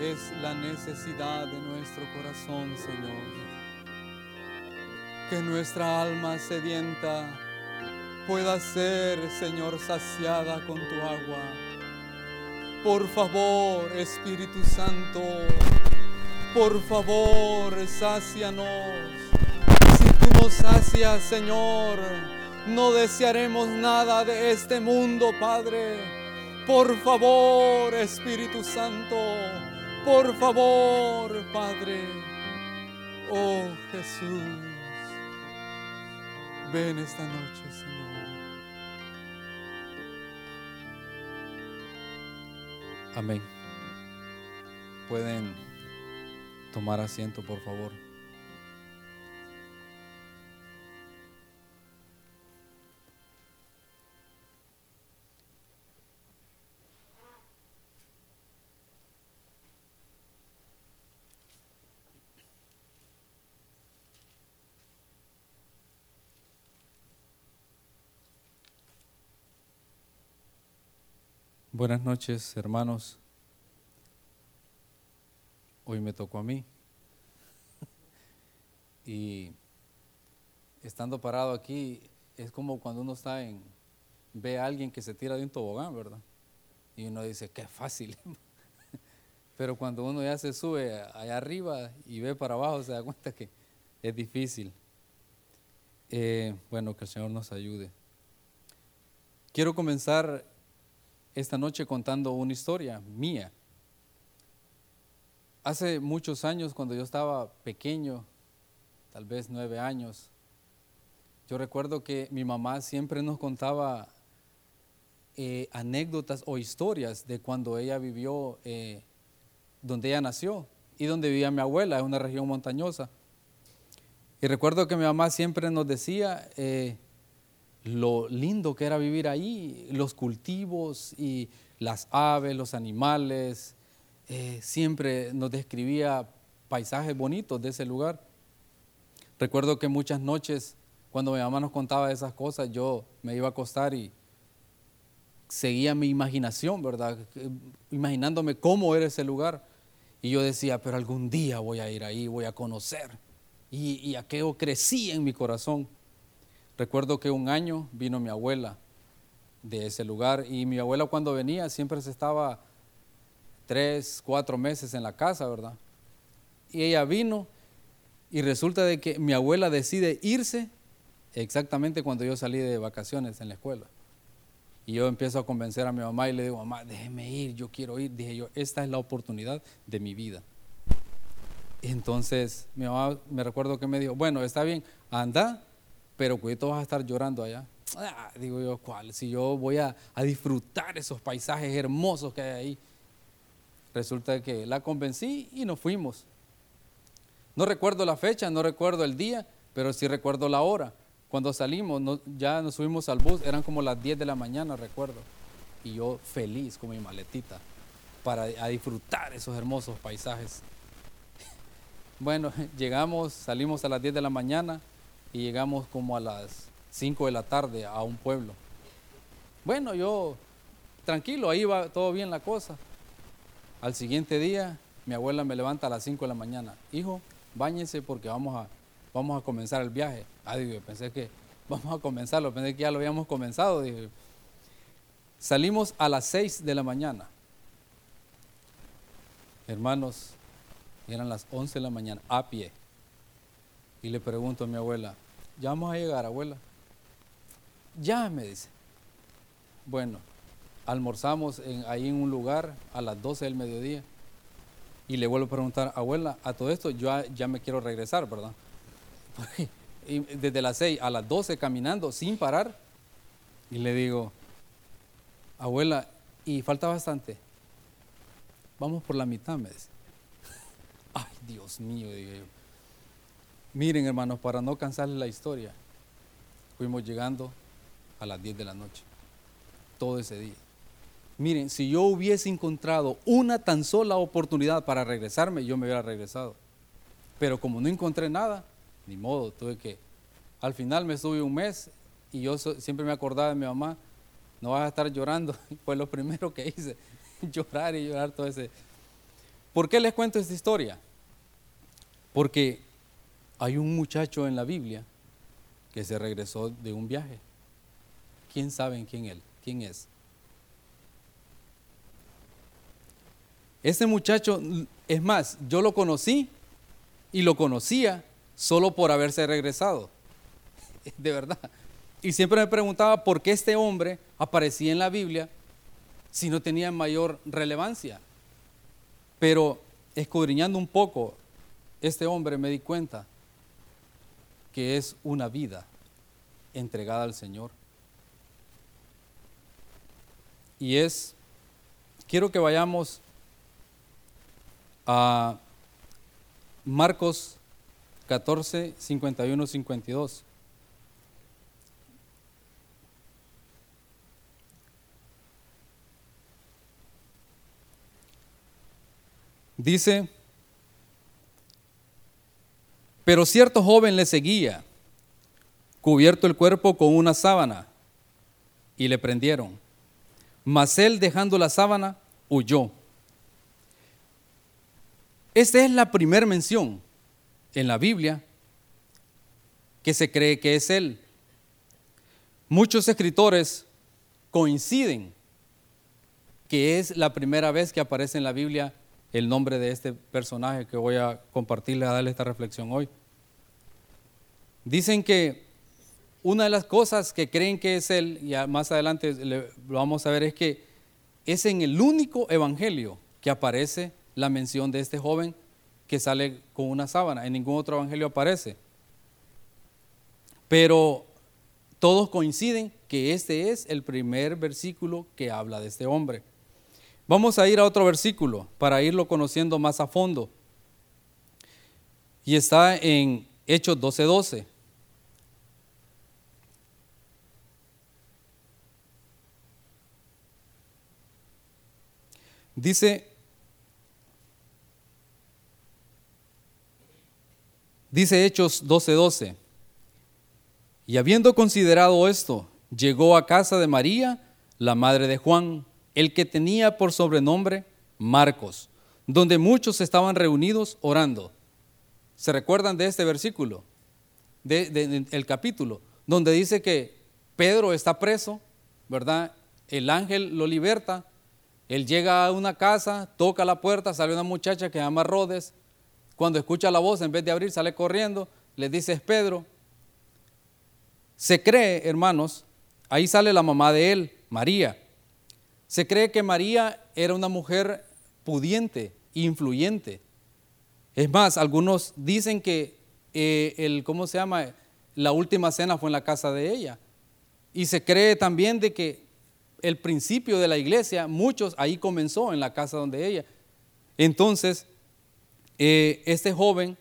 es la necesidad de nuestro corazón, Señor. Que nuestra alma sedienta pueda ser, Señor, saciada con tu agua. Por favor, Espíritu Santo, por favor, sácianos. Si tú nos sacias, Señor, no desearemos nada de este mundo, Padre. Por favor, Espíritu Santo, por favor, Padre. Oh Jesús, ven esta noche, Señor. Amén. Pueden tomar asiento, por favor. Buenas noches, hermanos. Hoy me tocó a mí. Y estando parado aquí, es como cuando uno está en, ve a alguien que se tira de un tobogán, ¿verdad? Y uno dice, qué fácil. Pero cuando uno ya se sube allá arriba y ve para abajo, se da cuenta que es difícil. Eh, bueno, que el Señor nos ayude. Quiero comenzar esta noche contando una historia mía. Hace muchos años, cuando yo estaba pequeño, tal vez nueve años, yo recuerdo que mi mamá siempre nos contaba eh, anécdotas o historias de cuando ella vivió, eh, donde ella nació y donde vivía mi abuela, en una región montañosa. Y recuerdo que mi mamá siempre nos decía, eh, lo lindo que era vivir ahí, los cultivos y las aves, los animales. Eh, siempre nos describía paisajes bonitos de ese lugar. Recuerdo que muchas noches, cuando mi mamá nos contaba esas cosas, yo me iba a acostar y seguía mi imaginación, ¿verdad? Imaginándome cómo era ese lugar. Y yo decía, pero algún día voy a ir ahí, voy a conocer. Y, y aquello crecía en mi corazón. Recuerdo que un año vino mi abuela de ese lugar y mi abuela cuando venía siempre se estaba tres, cuatro meses en la casa, ¿verdad? Y ella vino y resulta de que mi abuela decide irse exactamente cuando yo salí de vacaciones en la escuela. Y yo empiezo a convencer a mi mamá y le digo, mamá, déjeme ir, yo quiero ir. Dije yo, esta es la oportunidad de mi vida. Entonces mi mamá me recuerdo que me dijo, bueno, está bien, anda, pero cuidado vas a estar llorando allá. Ah, digo yo, ¿cuál? Si yo voy a, disfrutar esos paisajes hermosos que hay ahí. Resulta que la convencí y nos fuimos. No recuerdo la fecha, no recuerdo el día, pero sí recuerdo la hora. Cuando salimos, ya nos subimos al bus, eran como las 10 de la mañana, recuerdo. Y yo feliz con mi maletita para disfrutar esos hermosos paisajes. Bueno, llegamos, salimos a las 10 de la mañana, y llegamos como a las 5 de la tarde a un pueblo. Bueno, yo tranquilo, ahí va todo bien la cosa. Al siguiente día, mi abuela me levanta a las 5 de la mañana. Hijo, báñese porque vamos a, vamos a comenzar el viaje. Ah, digo, pensé que vamos a comenzarlo, pensé que ya lo habíamos comenzado. Dije. Salimos a las 6 de la mañana. Hermanos, eran las 11 de la mañana, a pie. Y le pregunto a mi abuela, ¿ya vamos a llegar, abuela? Ya, me dice. Bueno, almorzamos ahí en un lugar a las 12 del mediodía. Y le vuelvo a preguntar, abuela, a todo esto yo ya me quiero regresar, ¿verdad? y desde las 6 a las 12 caminando sin parar. Y le digo, abuela, y falta bastante. Vamos por la mitad, me dice. Ay, Dios mío, digo yo. Miren, hermanos, para no cansarles la historia, fuimos llegando a las 10 de la noche, todo ese día. Miren, si yo hubiese encontrado una tan sola oportunidad para regresarme, yo me hubiera regresado. Pero como no encontré nada, ni modo, tuve que. Al final me estuve un mes y yo siempre me acordaba de mi mamá, no vas a estar llorando. Fue lo primero que hice, llorar y llorar todo ese. ¿Por qué les cuento esta historia? Porque hay un muchacho en la Biblia que se regresó de un viaje. ¿Quién sabe quién él? ¿Quién es? Ese muchacho, es más, yo lo conocí y lo conocía solo por haberse regresado. De verdad. Y siempre me preguntaba por qué este hombre aparecía en la Biblia si no tenía mayor relevancia. Pero escudriñando un poco este hombre me di cuenta que es una vida entregada al Señor. Y es, quiero que vayamos a Marcos 14, 51, 52. Dice, pero cierto joven le seguía, cubierto el cuerpo con una sábana, y le prendieron. Mas él, dejando la sábana, huyó. Esta es la primera mención en la Biblia que se cree que es él. Muchos escritores coinciden que es la primera vez que aparece en la Biblia el nombre de este personaje que voy a compartirle, a darle esta reflexión hoy. Dicen que una de las cosas que creen que es él, y más adelante lo vamos a ver, es que es en el único evangelio que aparece la mención de este joven que sale con una sábana. En ningún otro evangelio aparece. Pero todos coinciden que este es el primer versículo que habla de este hombre. Vamos a ir a otro versículo para irlo conociendo más a fondo. Y está en Hechos 12:12. 12. Dice, dice Hechos 12:12, 12, y habiendo considerado esto, llegó a casa de María, la madre de Juan, el que tenía por sobrenombre Marcos, donde muchos estaban reunidos orando. ¿Se recuerdan de este versículo? De, el capítulo, donde dice que Pedro está preso, ¿verdad? El ángel lo liberta, él llega a una casa, toca la puerta, sale una muchacha que se llama Rodes, cuando escucha la voz, en vez de abrir, sale corriendo, le dice es Pedro. Se cree, hermanos, ahí sale la mamá de él, María. Se cree que María era una mujer pudiente, influyente. Es más, algunos dicen que eh, el, ¿cómo se llama? La última cena fue en la casa de ella. Y se cree también de que el principio de la iglesia, muchos ahí comenzó en la casa donde ella. Entonces, eh, este joven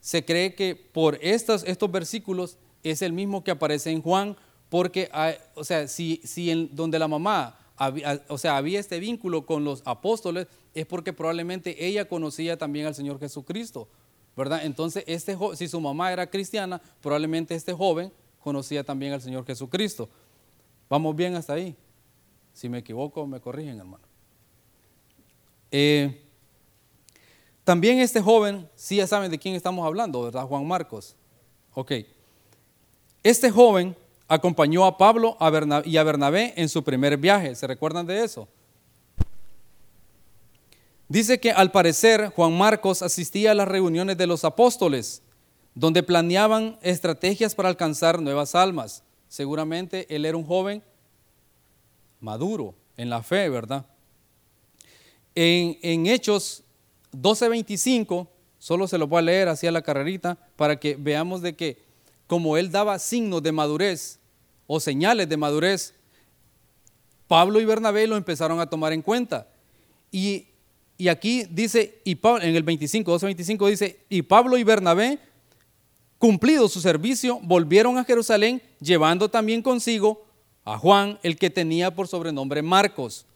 se cree que por estos, estos versículos es el mismo que aparece en Juan, porque, o sea, si, si en, donde la mamá o sea, había este vínculo con los apóstoles, es porque probablemente ella conocía también al Señor Jesucristo, ¿verdad? Entonces, este, si su mamá era cristiana, probablemente este joven conocía también al Señor Jesucristo. ¿Vamos bien hasta ahí? Si me equivoco, me corrigen, hermano. Eh, también este joven, sí ya saben de quién estamos hablando, ¿verdad? Juan Marcos. Ok. Este joven acompañó a Pablo y a Bernabé en su primer viaje. ¿Se recuerdan de eso? Dice que al parecer Juan Marcos asistía a las reuniones de los apóstoles, donde planeaban estrategias para alcanzar nuevas almas. Seguramente él era un joven maduro en la fe, ¿verdad? En, Hechos 12:25, solo se lo voy a leer así a la carrerita, para que veamos de que como él daba signos de madurez, o señales de madurez, Pablo y Bernabé lo empezaron a tomar en cuenta. Y, aquí dice, y en el 25, 12.25 dice, y Pablo y Bernabé, cumplido su servicio, volvieron a Jerusalén, llevando también consigo a Juan, el que tenía por sobrenombre Marcos.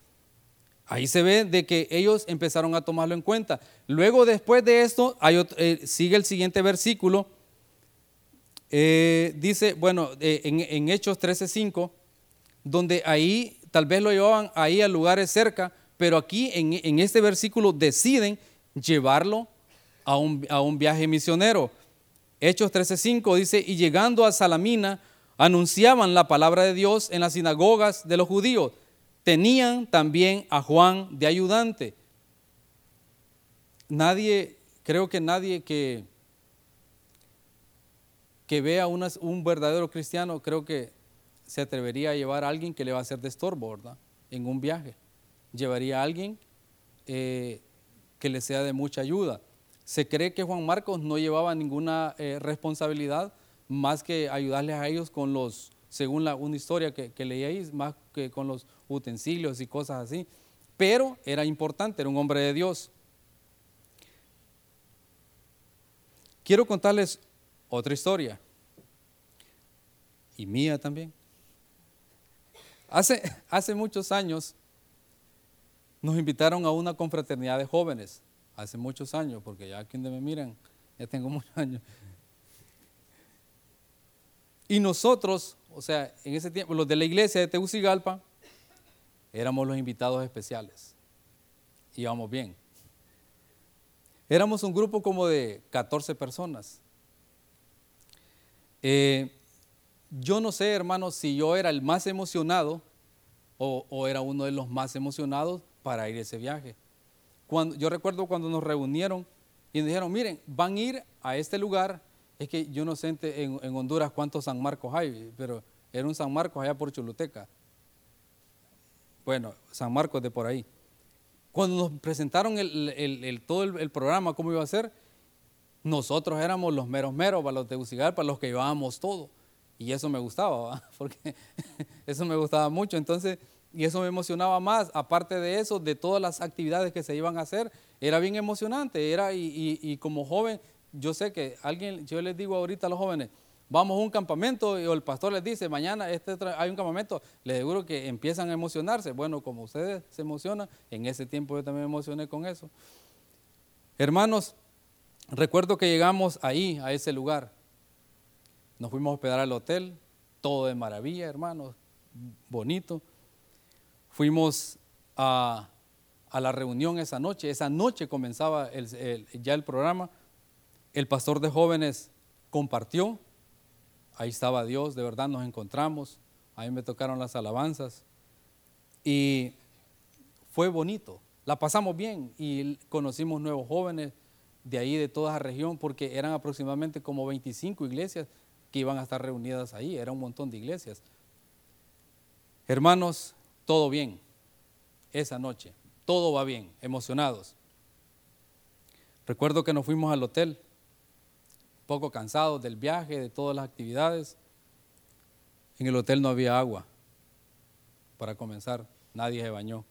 Ahí se ve de que ellos empezaron a tomarlo en cuenta. Luego, después de esto, eh, sigue el siguiente versículo, eh, dice, bueno, eh, en, en, Hechos 13:5, donde ahí tal vez lo llevaban ahí a lugares cerca pero aquí en, este versículo deciden llevarlo a un, a un viaje misionero. Hechos 13:5 dice, y llegando a Salamina, anunciaban la palabra de Dios en las sinagogas de los judíos. Tenían también a Juan de ayudante. Nadie, creo que nadie que, que vea un verdadero cristiano, creo que se atrevería a llevar a alguien que le va a hacer de estorbo, ¿verdad? En un viaje. Llevaría a alguien eh, que le sea de mucha ayuda. Se cree que Juan Marcos no llevaba ninguna eh, responsabilidad más que ayudarles a ellos con los, según una historia que, que leíais, más que con los utensilios y cosas así. Pero era importante, era un hombre de Dios. Quiero contarles otra historia. Y mía también. Hace, hace muchos años nos invitaron a una confraternidad de jóvenes. Hace muchos años, porque ya donde me miran, ya tengo muchos años. Y nosotros, o sea, en ese tiempo, los de la iglesia de Tegucigalpa, éramos los invitados especiales. Íbamos bien. Éramos un grupo como de 14 personas. Eh, yo no sé, hermanos, si yo era el más emocionado o, era uno de los más emocionados para ir a ese viaje. Cuando, yo recuerdo cuando nos reunieron y nos dijeron, miren, van a ir a este lugar es que yo no sé en, en, Honduras cuántos San Marcos hay, pero era un San Marcos allá por Choluteca. Bueno, San Marcos de por ahí. Cuando nos presentaron el, todo el, programa, cómo iba a ser, nosotros éramos los meros meros para los para los que llevábamos todo. Y eso me gustaba, porque eso me gustaba mucho. Entonces, y eso me emocionaba más. Aparte de eso, de todas las actividades que se iban a hacer, era bien emocionante. Era, y, y como joven, yo sé que alguien, yo les digo ahorita a los jóvenes, vamos a un campamento y el pastor les dice, mañana este hay un campamento, les aseguro que empiezan a emocionarse. Bueno, como ustedes se emocionan, en ese tiempo yo también me emocioné con eso. Hermanos, recuerdo que llegamos ahí, a ese lugar. Nos fuimos a hospedar al hotel, todo de maravilla, hermanos, bonito. Fuimos a, la reunión esa noche, esa noche comenzaba ya el programa. El pastor de jóvenes compartió, ahí estaba Dios, de verdad nos encontramos, ahí me tocaron las alabanzas. Y fue bonito, la pasamos bien y conocimos nuevos jóvenes de ahí, de toda la región, porque eran aproximadamente como 25 iglesias que iban a estar reunidas ahí, era un montón de iglesias. Hermanos, todo bien esa noche, todo va bien, emocionados. Recuerdo que nos fuimos al hotel poco cansados del viaje, de todas las actividades. En el hotel no había agua. Para comenzar, nadie se bañó.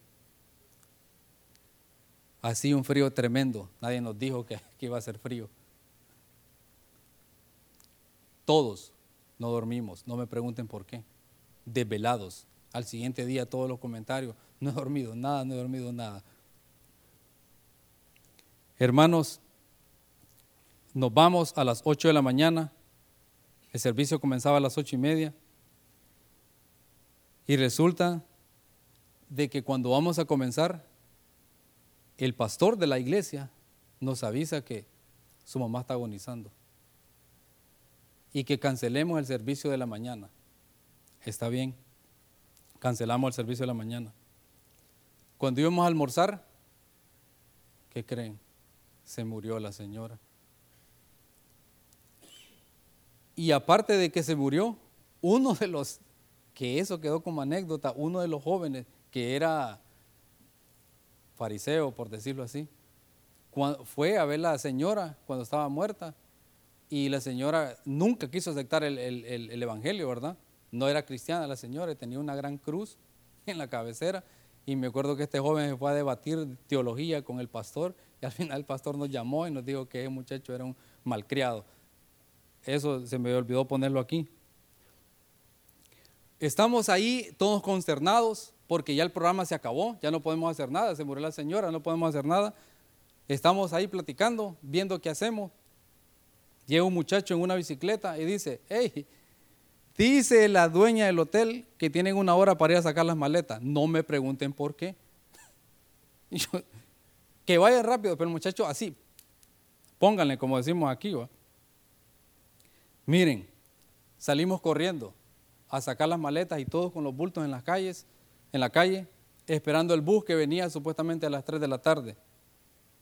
Así un frío tremendo. Nadie nos dijo que, iba a ser frío. Todos no dormimos. No me pregunten por qué. Desvelados. Al siguiente día todos los comentarios. No he dormido nada, no he dormido nada. Hermanos, nos vamos a las 8 de la mañana, el servicio comenzaba a las ocho y media, y resulta de que cuando vamos a comenzar, el pastor de la iglesia nos avisa que su mamá está agonizando y que cancelemos el servicio de la mañana. Está bien, cancelamos el servicio de la mañana. Cuando íbamos a almorzar, ¿qué creen? Se murió la señora. Y aparte de que se murió, uno de los, que eso quedó como anécdota, uno de los jóvenes que era fariseo, por decirlo así, fue a ver a la señora cuando estaba muerta y la señora nunca quiso aceptar el, el, Evangelio, ¿verdad? No era cristiana la señora, tenía una gran cruz en la cabecera y me acuerdo que este joven fue a debatir teología con el pastor y al final el pastor nos llamó y nos dijo que ese muchacho era un malcriado. Eso se me olvidó ponerlo aquí. Estamos ahí todos consternados porque ya el programa se acabó, ya no podemos hacer nada, se murió la señora, no podemos hacer nada. Estamos ahí platicando, viendo qué hacemos. Llega un muchacho en una bicicleta y dice, hey, dice la dueña del hotel que tienen una hora para ir a sacar las maletas. No me pregunten por qué. que vaya rápido, pero el muchacho así, pónganle como decimos aquí. ¿va? Miren, salimos corriendo a sacar las maletas y todos con los bultos en las calles, en la calle, esperando el bus que venía supuestamente a las 3 de la tarde.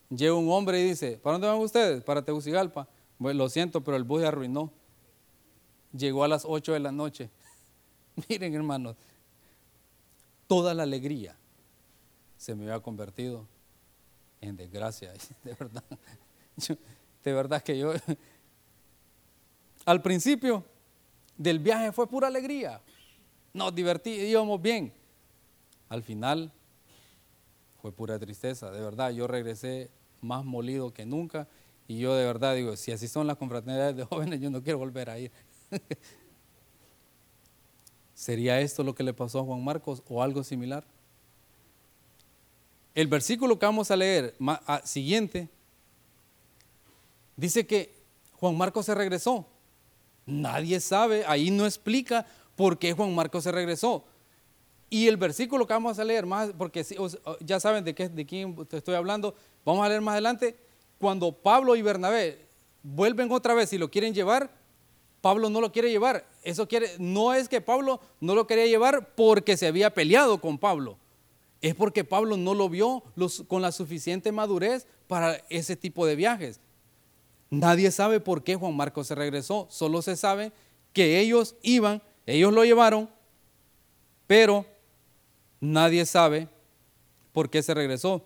Llega un hombre y dice, ¿para dónde van ustedes? Para Tegucigalpa. Lo siento, pero el bus se arruinó. Llegó a las 8 de la noche. Miren, hermanos, toda la alegría se me había convertido en desgracia, de verdad. de verdad que yo, al principio del viaje fue pura alegría. Nos divertimos, íbamos bien. Al final fue pura tristeza, de verdad. Yo regresé más molido que nunca y yo de verdad digo, si así son las confraternidades de jóvenes, yo no quiero volver a ir. ¿Sería esto lo que le pasó a Juan Marcos o algo similar? El versículo que vamos a leer siguiente dice que Juan Marcos se regresó. Nadie sabe, ahí no explica por qué Juan Marcos se regresó. Y el versículo que vamos a leer más, porque ya saben de, qué, de quién estoy hablando, vamos a leer más adelante, cuando Pablo y Bernabé vuelven otra vez y lo quieren llevar, Pablo no lo quiere llevar. Eso quiere, no es que Pablo no lo quería llevar porque se había peleado con Pablo. Es porque Pablo no lo vio con la suficiente madurez para ese tipo de viajes. Nadie sabe por qué Juan Marcos se regresó. Solo se sabe que ellos iban, ellos lo llevaron, pero Nadie sabe por qué se regresó.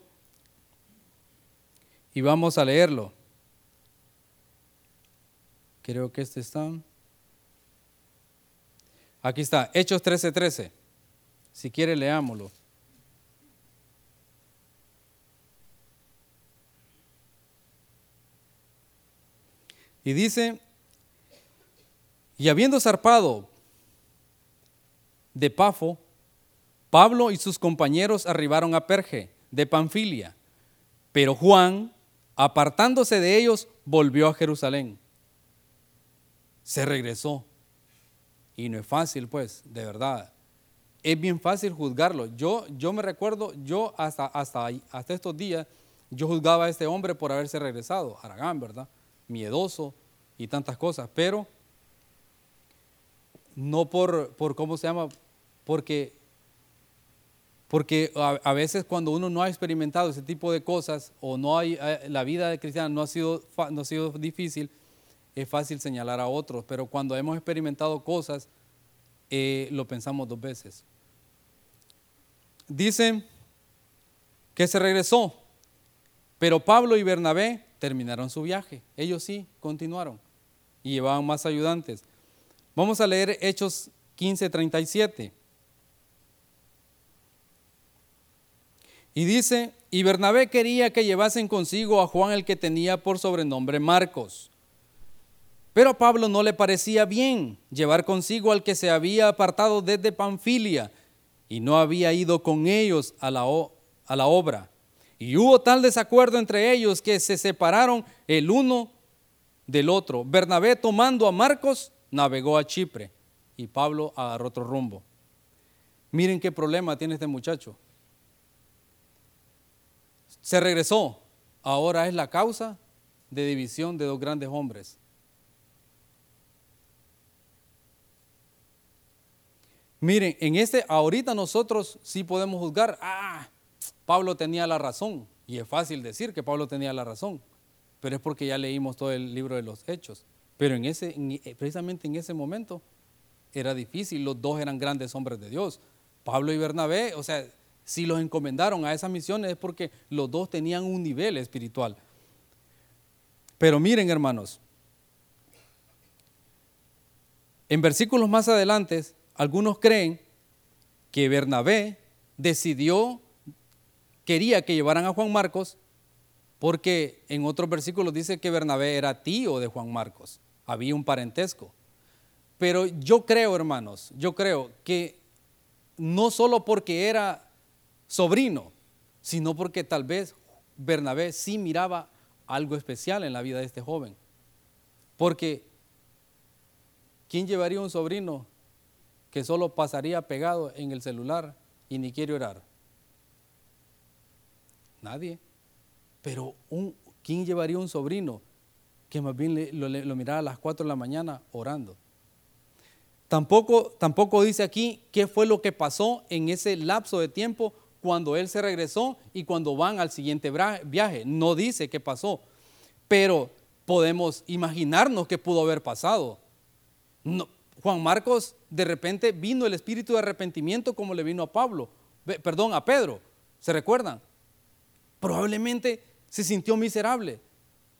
Y vamos a leerlo. Creo que este está. Aquí está, Hechos 13:13. 13. Si quiere, leámoslo. Y dice, y habiendo zarpado de Pafo, Pablo y sus compañeros arribaron a Perge, de Panfilia, pero Juan, apartándose de ellos, volvió a Jerusalén. Se regresó. Y no es fácil, pues, de verdad. Es bien fácil juzgarlo. Yo, yo me recuerdo, yo hasta, hasta, hasta estos días, yo juzgaba a este hombre por haberse regresado, Aragán, ¿verdad? Miedoso y tantas cosas, pero no por, por ¿cómo se llama? Porque porque a, veces cuando uno no ha experimentado ese tipo de cosas o no hay, eh, la vida de cristiano no ha, sido, no ha sido difícil, es fácil señalar a otros. Pero cuando hemos experimentado cosas, eh, lo pensamos dos veces. Dice que se regresó, pero Pablo y Bernabé terminaron su viaje. Ellos sí continuaron y llevaban más ayudantes. Vamos a leer Hechos 15:37. Y dice, y Bernabé quería que llevasen consigo a Juan el que tenía por sobrenombre Marcos. Pero a Pablo no le parecía bien llevar consigo al que se había apartado desde Panfilia y no había ido con ellos a la, a la obra. Y hubo tal desacuerdo entre ellos que se separaron el uno del otro. Bernabé tomando a Marcos navegó a Chipre y Pablo agarró otro rumbo. Miren qué problema tiene este muchacho se regresó. Ahora es la causa de división de dos grandes hombres. Miren, en este, ahorita nosotros sí podemos juzgar, ah, Pablo tenía la razón. Y es fácil decir que Pablo tenía la razón, pero es porque ya leímos todo el libro de los hechos. Pero en ese, eh, precisamente en ese momento era difícil, los dos eran grandes hombres de Dios. Pablo y Bernabé, o sea, si los encomendaron a esas misiones es porque los dos tenían un nivel espiritual. Pero miren, hermanos, en versículos más adelante, algunos creen que Bernabé decidió, quería que llevaran a Juan Marcos, porque en otros versículos dice que Bernabé era tío de Juan Marcos, había un parentesco. Pero yo creo, hermanos, yo creo que no solo porque era sobrino, sino porque tal vez Bernabé sí miraba algo especial en la vida de este joven. Porque ¿quién llevaría un sobrino que solo pasaría pegado en el celular y ni quiere orar? Nadie. Pero ¿quién llevaría un sobrino que más bien lo, lo mirara a las 4 de la mañana orando? Tampoco, tampoco dice aquí qué fue lo que pasó en ese lapso de tiempo cuando él se regresó y cuando van al siguiente viaje. No dice qué pasó, pero podemos imaginarnos qué pudo haber pasado. Juan Marcos, de repente vino el espíritu de arrepentimiento como le vino a Pablo, perdón, a Pedro, ¿se recuerdan? Probablemente se sintió miserable,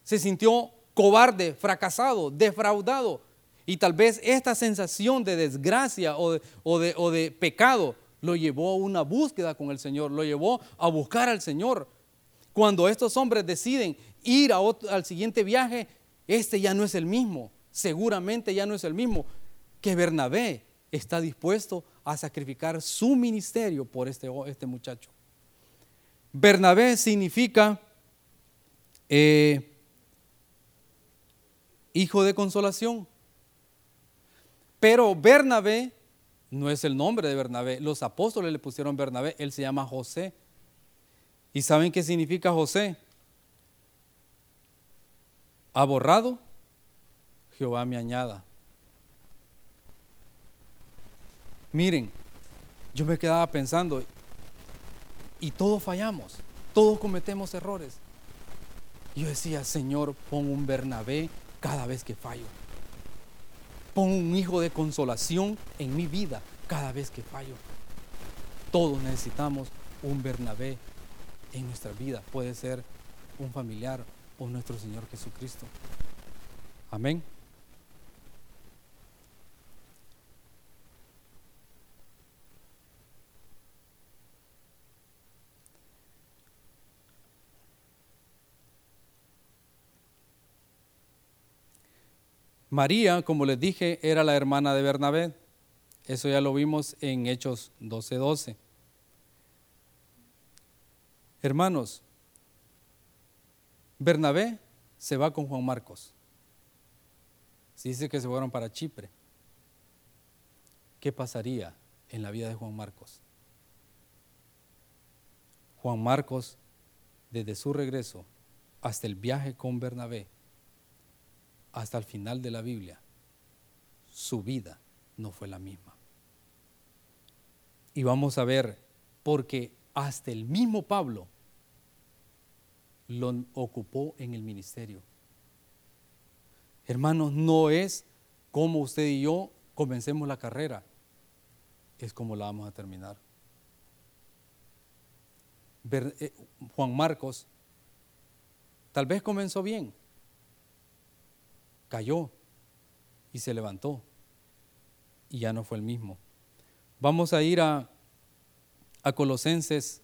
se sintió cobarde, fracasado, defraudado. Y tal vez esta sensación de desgracia o de, o de pecado lo llevó a una búsqueda con el Señor, lo llevó a buscar al Señor. Cuando estos hombres deciden ir al siguiente viaje, este ya no es el mismo, seguramente ya no es el mismo, que Bernabé está dispuesto a sacrificar su ministerio por este, este muchacho. Bernabé significa eh, hijo de consolación, pero Bernabé no es el nombre de Bernabé. Los apóstoles le pusieron Bernabé, él se llama José. ¿Y saben qué significa José? Ha borrado, Jehová me añada. Miren, yo me quedaba pensando, y todos fallamos, todos cometemos errores. Yo decía, Señor, pon un Bernabé cada vez que fallo. Pon un hijo de consolación en mi vida cada vez que fallo. Todos necesitamos un Bernabé en nuestra vida. Puede ser un familiar o nuestro Señor Jesucristo. Amén. María, como les dije, era la hermana de Bernabé. Eso ya lo vimos en Hechos 12:12. Hermanos, Bernabé se va con Juan Marcos. Se dice que se fueron para Chipre. ¿Qué pasaría en la vida de Juan Marcos? Juan Marcos, desde su regreso hasta el viaje con Bernabé, hasta el final de la Biblia, su vida no fue la misma. Y vamos a ver, porque hasta el mismo Pablo lo ocupó en el ministerio. Hermanos, no es como usted y yo comencemos la carrera, es como la vamos a terminar. Eh, Juan Marcos tal vez comenzó bien, cayó y se levantó y ya no fue el mismo. Vamos a ir a, a Colosenses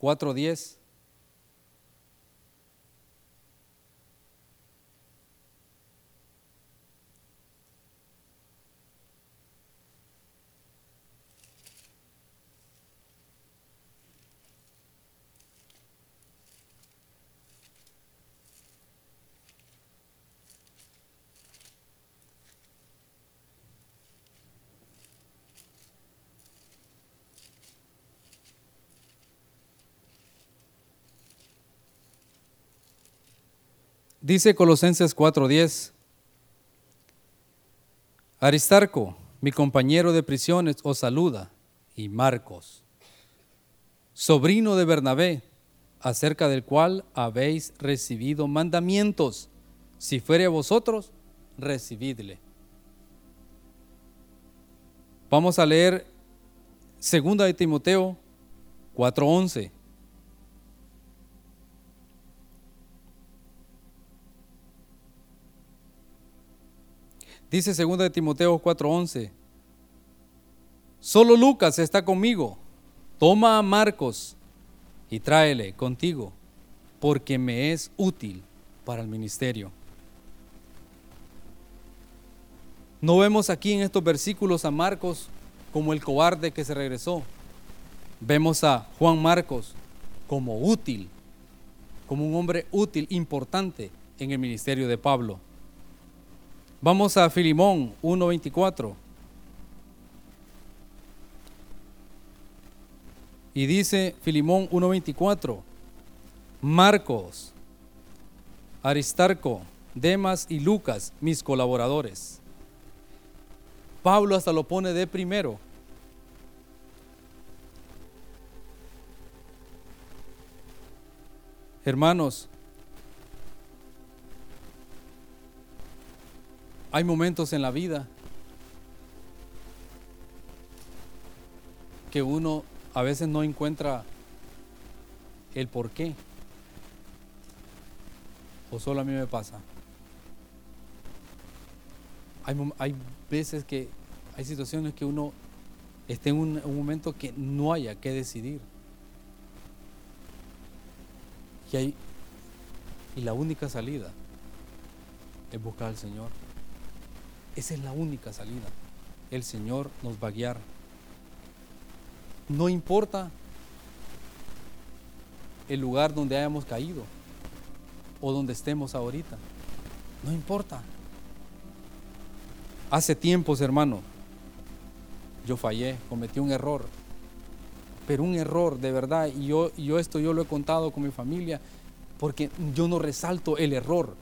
4.10. Dice Colosenses 4:10, Aristarco, mi compañero de prisiones, os saluda, y Marcos, sobrino de Bernabé, acerca del cual habéis recibido mandamientos. Si fuere a vosotros, recibidle. Vamos a leer segunda de Timoteo 4:11. Dice 2 de Timoteo 4:11, solo Lucas está conmigo, toma a Marcos y tráele contigo, porque me es útil para el ministerio. No vemos aquí en estos versículos a Marcos como el cobarde que se regresó. Vemos a Juan Marcos como útil, como un hombre útil, importante en el ministerio de Pablo. Vamos a Filimón 1.24. Y dice Filimón 1.24, Marcos, Aristarco, Demas y Lucas, mis colaboradores. Pablo hasta lo pone de primero. Hermanos, hay momentos en la vida que uno a veces no encuentra el por qué. O solo a mí me pasa. Hay, veces que hay situaciones que uno está en un, momento que no haya que decidir. Y, hay, y la única salida es buscar al Señor. Esa es la única salida. El Señor nos va a guiar. No importa el lugar donde hayamos caído o donde estemos ahorita. No importa. Hace tiempos, hermano, yo fallé, cometí un error. Pero un error de verdad, y yo, yo esto yo lo he contado con mi familia, porque yo no resalto el error,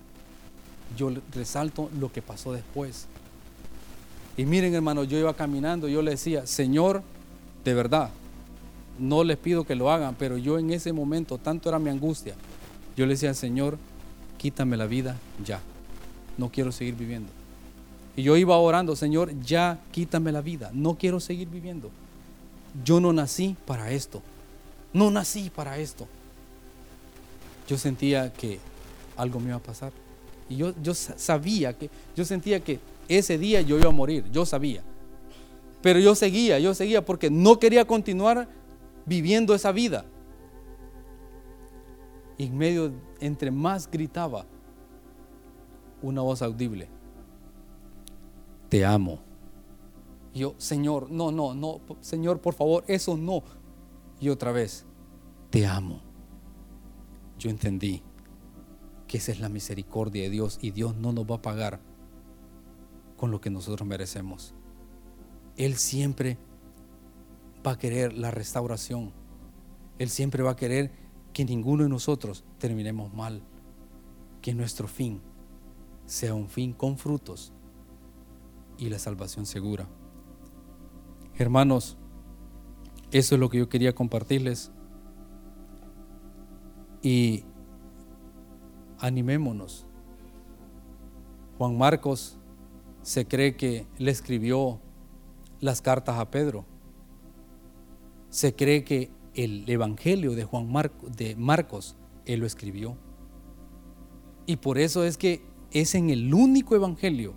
yo resalto lo que pasó después. Y miren, hermano, yo iba caminando, yo le decía, Señor, de verdad, no les pido que lo hagan, pero yo en ese momento, tanto era mi angustia, yo le decía, Señor, quítame la vida ya, no quiero seguir viviendo. Y yo iba orando, Señor, ya quítame la vida, no quiero seguir viviendo. Yo no nací para esto, no nací para esto. Yo sentía que algo me iba a pasar. Y yo, yo sabía que, yo sentía que ese día yo iba a morir, yo sabía. Pero yo seguía, yo seguía porque no quería continuar viviendo esa vida. Y en medio, entre más gritaba, una voz audible te amo. yo, Señor, no, no, no, Señor, por favor, eso no. Y otra vez, te amo. Yo entendí que esa es la misericordia de Dios y Dios no nos va a pagar con lo que nosotros merecemos. Él siempre va a querer la restauración. Él siempre va a querer que ninguno de nosotros terminemos mal. Que nuestro fin sea un fin con frutos y la salvación segura. Hermanos, eso es lo que yo quería compartirles. Y animémonos. Juan Marcos se cree que le escribió las cartas a Pedro. Se cree que el Evangelio de Juan de Marcos él lo escribió. Y por eso es que es en el único Evangelio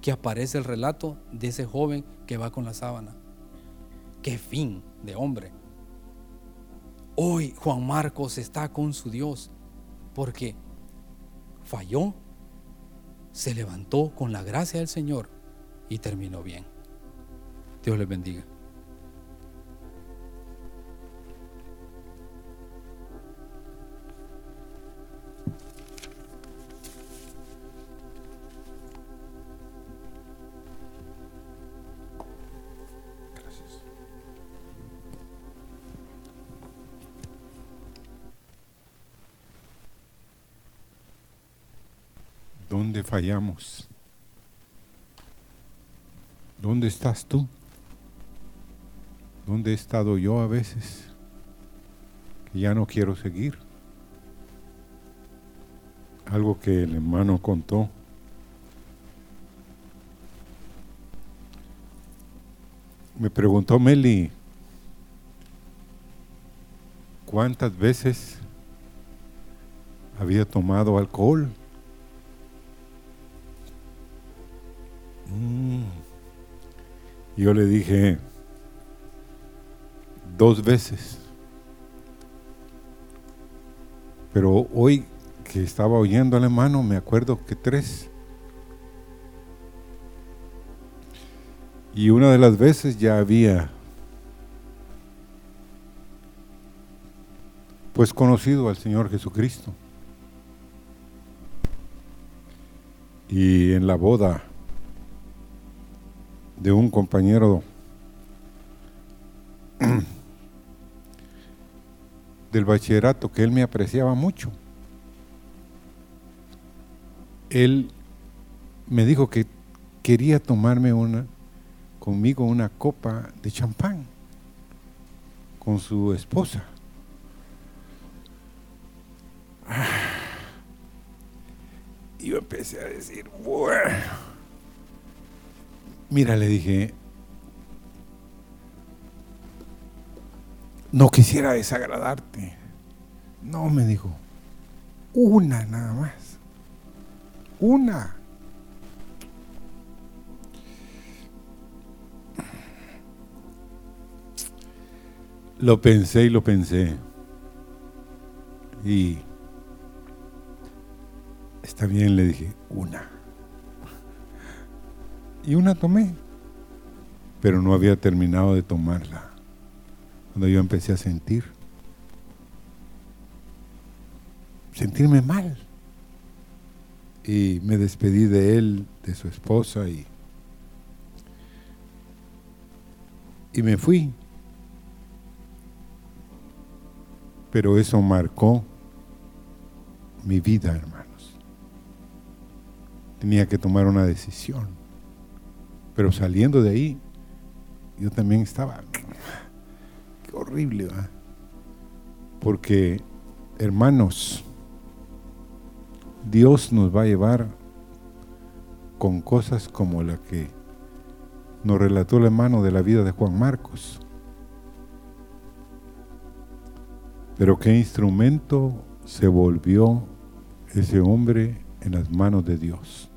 que aparece el relato de ese joven que va con la sábana. Qué fin de hombre. Hoy Juan Marcos está con su Dios porque falló, se levantó con la gracia del Señor y terminó bien. Dios les bendiga. Fallamos? ¿Dónde estás tú? ¿Dónde he estado yo a veces? Ya no quiero seguir. Algo que el hermano contó. Me preguntó Meli, ¿cuántas veces había tomado alcohol? Yo le dije dos veces. Pero hoy que estaba oyendo al hermano, me acuerdo que tres. Y una de las veces ya había pues conocido al Señor Jesucristo. Y en la boda de un compañero del bachillerato que él me apreciaba mucho. Él me dijo que quería tomarme una conmigo una copa de champán con su esposa. Y yo empecé a decir, bueno. Mira, le dije, no quisiera desagradarte. No, me dijo, una nada más. Una. Lo pensé y lo pensé. Y está bien, le dije, una. Y una tomé, pero no había terminado de tomarla. Cuando yo empecé a sentir, sentirme mal. Y me despedí de él, de su esposa y, y me fui. Pero eso marcó mi vida, hermanos. Tenía que tomar una decisión. Pero saliendo de ahí, yo también estaba, qué horrible. Porque, hermanos, Dios nos va a llevar con cosas como la que nos relató la mano de la vida de Juan Marcos. Pero qué instrumento se volvió ese hombre en las manos de Dios.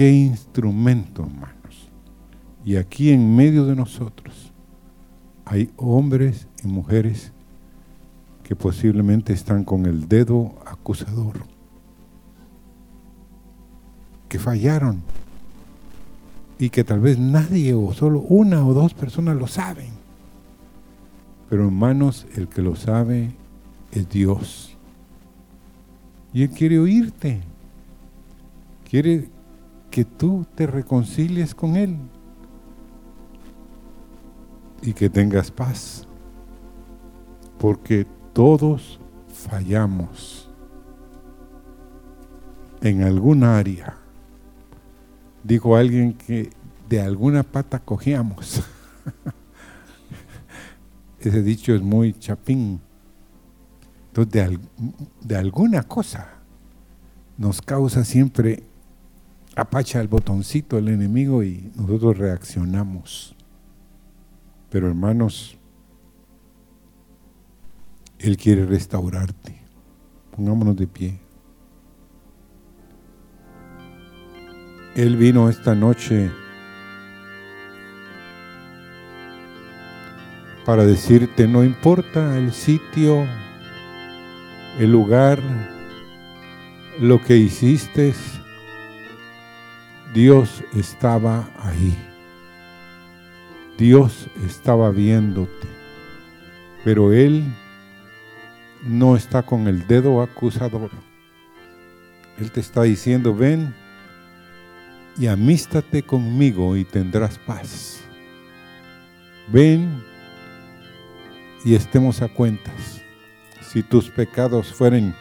Qué instrumento, hermanos. Y aquí en medio de nosotros hay hombres y mujeres que posiblemente están con el dedo acusador, que fallaron y que tal vez nadie o solo una o dos personas lo saben. Pero hermanos, el que lo sabe es Dios. Y Él quiere oírte. Quiere que tú te reconcilies con Él. Y que tengas paz. Porque todos fallamos en alguna área. Dijo alguien que de alguna pata cogíamos. ese dicho es muy chapín. Entonces, de, alguna cosa nos causa siempre, apacha el botoncito el enemigo y nosotros reaccionamos. Pero hermanos, Él quiere restaurarte. Pongámonos de pie. Él vino esta noche para decirte, no importa el sitio, el lugar, lo que hiciste, Dios estaba ahí. Dios estaba viéndote, pero Él no está con el dedo acusador. Él te está diciendo, ven y amístate conmigo y tendrás paz. Ven y estemos a cuentas. Si tus pecados fueren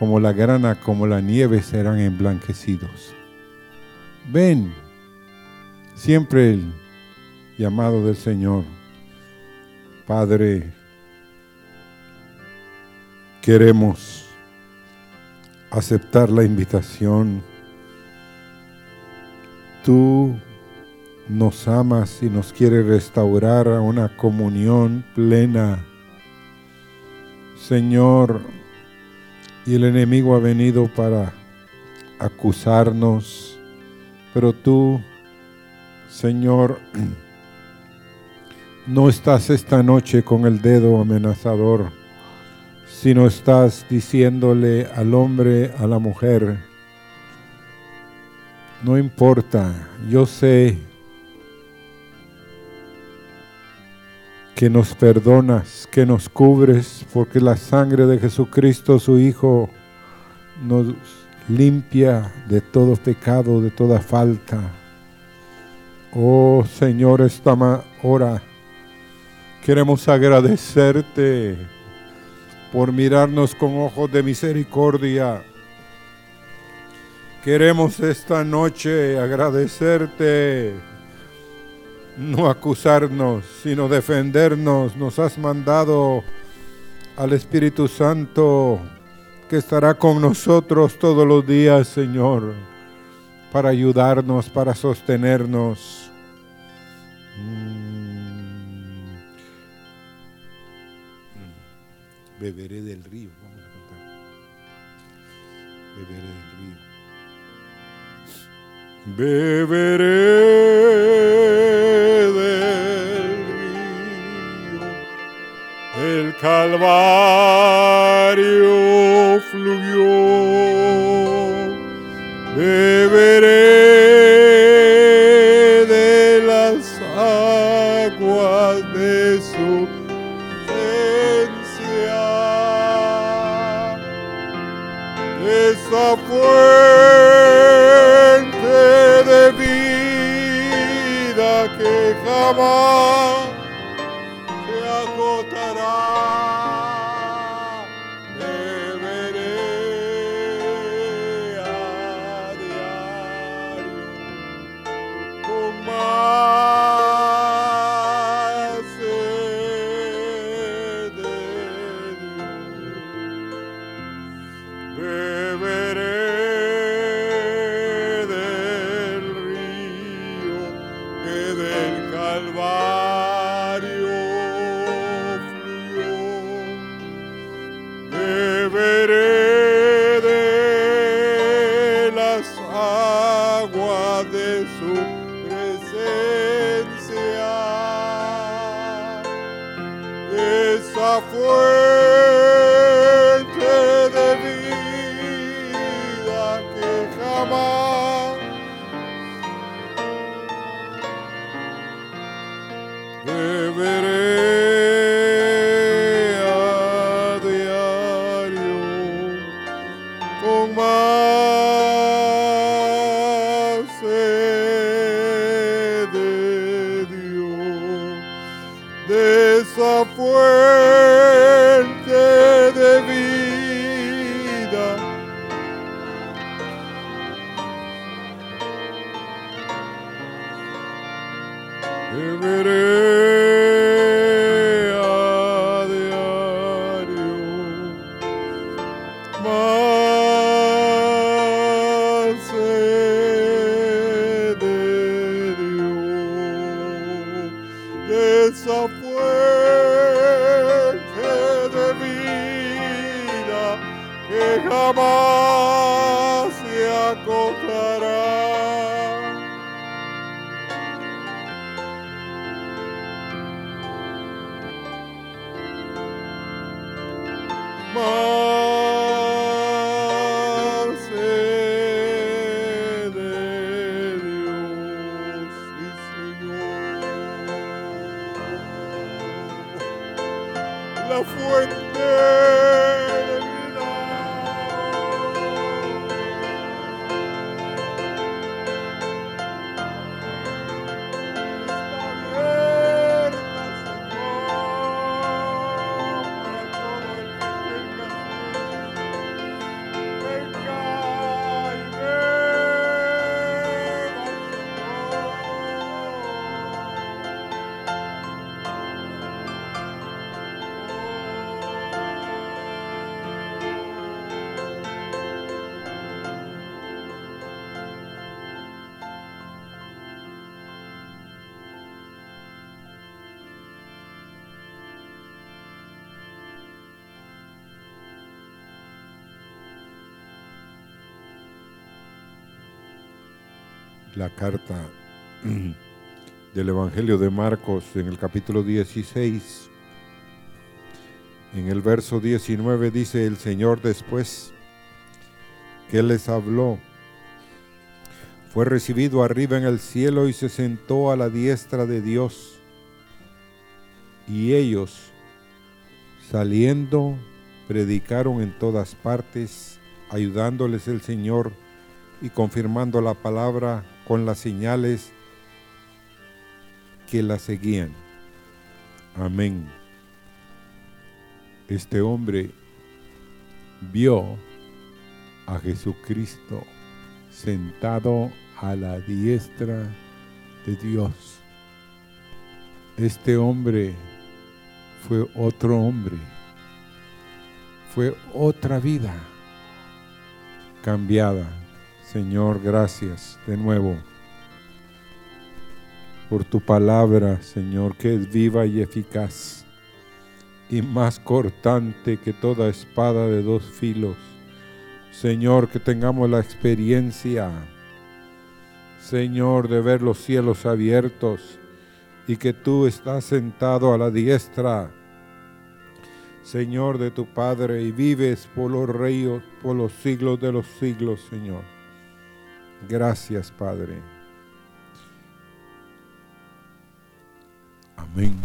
como la grana, como la nieve, serán emblanquecidos. Ven, siempre el llamado del Señor. Padre, queremos aceptar la invitación. Tú nos amas y nos quiere restaurar a una comunión plena. Señor, y el enemigo ha venido para acusarnos, pero tú, Señor, no estás esta noche con el dedo amenazador, sino estás diciéndole al hombre, a la mujer, no importa, yo sé que nos perdonas, que nos cubres, porque la sangre de Jesucristo, su Hijo, nos limpia de todo pecado, de toda falta. Oh Señor, esta hora Queremos agradecerte por mirarnos con ojos de misericordia. Queremos esta noche agradecerte, no acusarnos, sino defendernos. Nos has mandado al Espíritu Santo que estará con nosotros todos los días, Señor, para ayudarnos, para sostenernos. Mm. Beberé del río, vamos a cantar. Beberé del río. Beberé del El Calvario fluyó. Beberé beberé La fuente La carta del Evangelio de Marcos en el capítulo 16. En el verso 19 dice el Señor después que les habló. Fue recibido arriba en el cielo y se sentó a la diestra de Dios. Y ellos, saliendo, predicaron en todas partes, ayudándoles el Señor y confirmando la palabra con las señales que la seguían. Amén. Este hombre vio a Jesucristo sentado a la diestra de Dios. Este hombre fue otro hombre, fue otra vida cambiada. Señor, gracias de nuevo por tu palabra, Señor, que es viva y eficaz y más cortante que toda espada de dos filos. Señor, que tengamos la experiencia, Señor, de ver los cielos abiertos y que tú estás sentado a la diestra, Señor, de tu Padre y vives por los reyes, por los siglos de los siglos, Señor. Gracias, Padre. Amém.